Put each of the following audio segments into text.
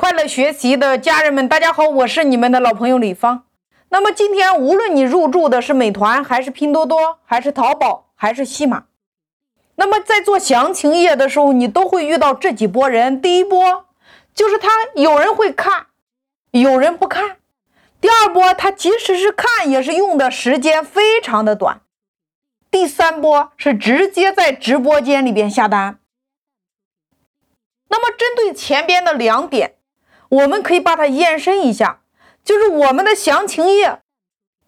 快乐学习的家人们，大家好，我是你们的老朋友李芳。那么今天，无论你入驻的是美团，还是拼多多，还是淘宝，还是西马，那么在做详情页的时候，你都会遇到这几波人。第一波就是他有人会看，有人不看；第二波他即使是看，也是用的时间非常的短；第三波是直接在直播间里边下单。那么针对前边的两点。我们可以把它延伸一下，就是我们的详情页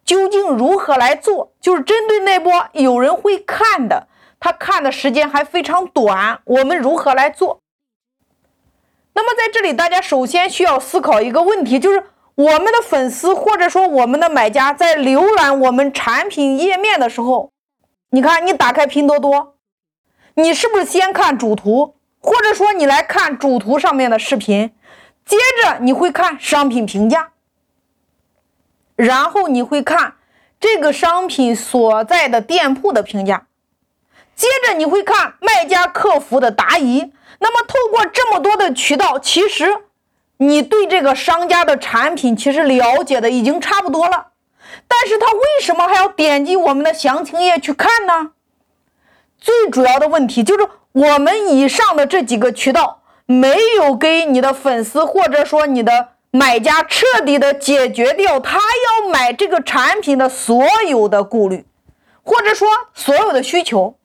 究竟如何来做？就是针对那波有人会看的，他看的时间还非常短，我们如何来做？那么在这里，大家首先需要思考一个问题，就是我们的粉丝或者说我们的买家在浏览我们产品页面的时候，你看，你打开拼多多，你是不是先看主图，或者说你来看主图上面的视频？接着你会看商品评价，然后你会看这个商品所在的店铺的评价，接着你会看卖家客服的答疑。那么透过这么多的渠道，其实你对这个商家的产品其实了解的已经差不多了。但是他为什么还要点击我们的详情页去看呢？最主要的问题就是我们以上的这几个渠道。没有给你的粉丝或者说你的买家彻底的解决掉他要买这个产品的所有的顾虑，或者说所有的需求，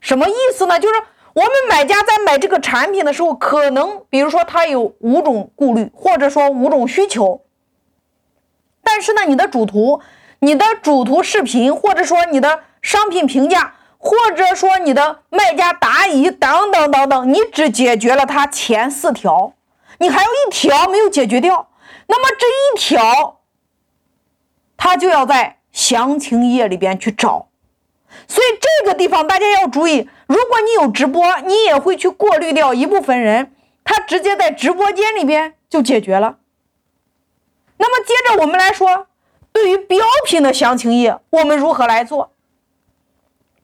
什么意思呢？就是我们买家在买这个产品的时候，可能比如说他有五种顾虑，或者说五种需求，但是呢，你的主图、你的主图视频，或者说你的商品评价。或者说你的卖家答疑等等等等，你只解决了他前四条，你还有一条没有解决掉。那么这一条，他就要在详情页里边去找。所以这个地方大家要注意，如果你有直播，你也会去过滤掉一部分人，他直接在直播间里边就解决了。那么接着我们来说，对于标品的详情页，我们如何来做？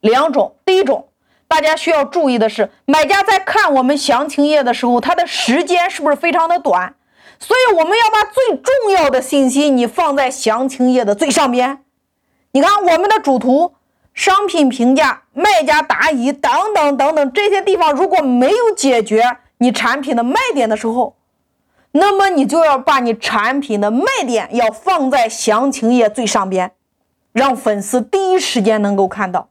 两种，第一种，大家需要注意的是，买家在看我们详情页的时候，他的时间是不是非常的短？所以我们要把最重要的信息你放在详情页的最上边。你看我们的主图、商品评价、卖家答疑等等等等这些地方，如果没有解决你产品的卖点的时候，那么你就要把你产品的卖点要放在详情页最上边，让粉丝第一时间能够看到。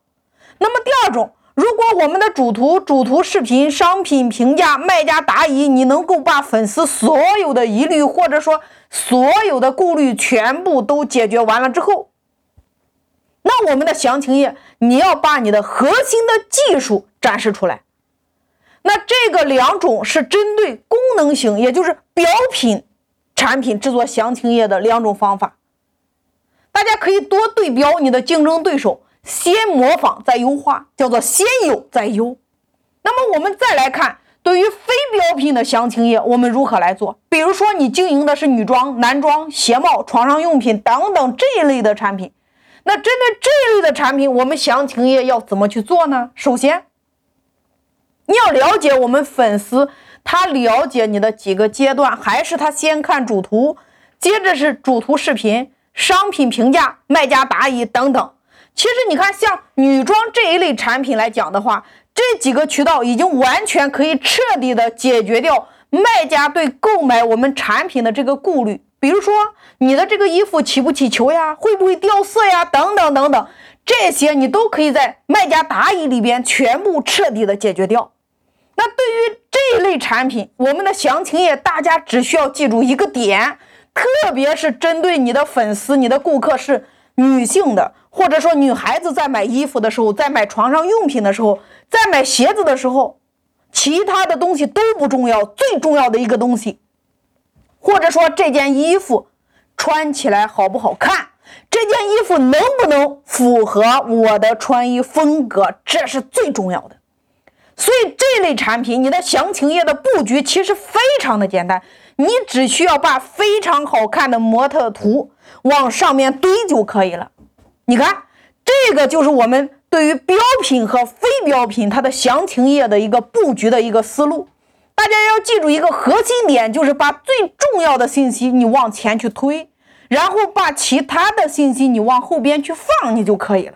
那么第二种，如果我们的主图、主图视频、商品评价、卖家答疑，你能够把粉丝所有的疑虑或者说所有的顾虑全部都解决完了之后，那我们的详情页你要把你的核心的技术展示出来。那这个两种是针对功能型，也就是表品产品制作详情页的两种方法。大家可以多对标你的竞争对手。先模仿再优化，叫做先有再优。那么我们再来看，对于非标品的详情页，我们如何来做？比如说你经营的是女装、男装、鞋帽、床上用品等等这一类的产品，那针对这一类的产品，我们详情页要怎么去做呢？首先，你要了解我们粉丝，他了解你的几个阶段，还是他先看主图，接着是主图视频、商品评价、卖家答疑等等。其实你看，像女装这一类产品来讲的话，这几个渠道已经完全可以彻底的解决掉卖家对购买我们产品的这个顾虑。比如说，你的这个衣服起不起球呀，会不会掉色呀，等等等等，这些你都可以在卖家答疑里边全部彻底的解决掉。那对于这一类产品，我们的详情页大家只需要记住一个点，特别是针对你的粉丝、你的顾客是女性的。或者说，女孩子在买衣服的时候，在买床上用品的时候，在买鞋子的时候，其他的东西都不重要，最重要的一个东西，或者说这件衣服穿起来好不好看，这件衣服能不能符合我的穿衣风格，这是最重要的。所以这类产品，你的详情页的布局其实非常的简单，你只需要把非常好看的模特图往上面堆就可以了。你看，这个就是我们对于标品和非标品它的详情页的一个布局的一个思路。大家要记住一个核心点，就是把最重要的信息你往前去推，然后把其他的信息你往后边去放，你就可以了。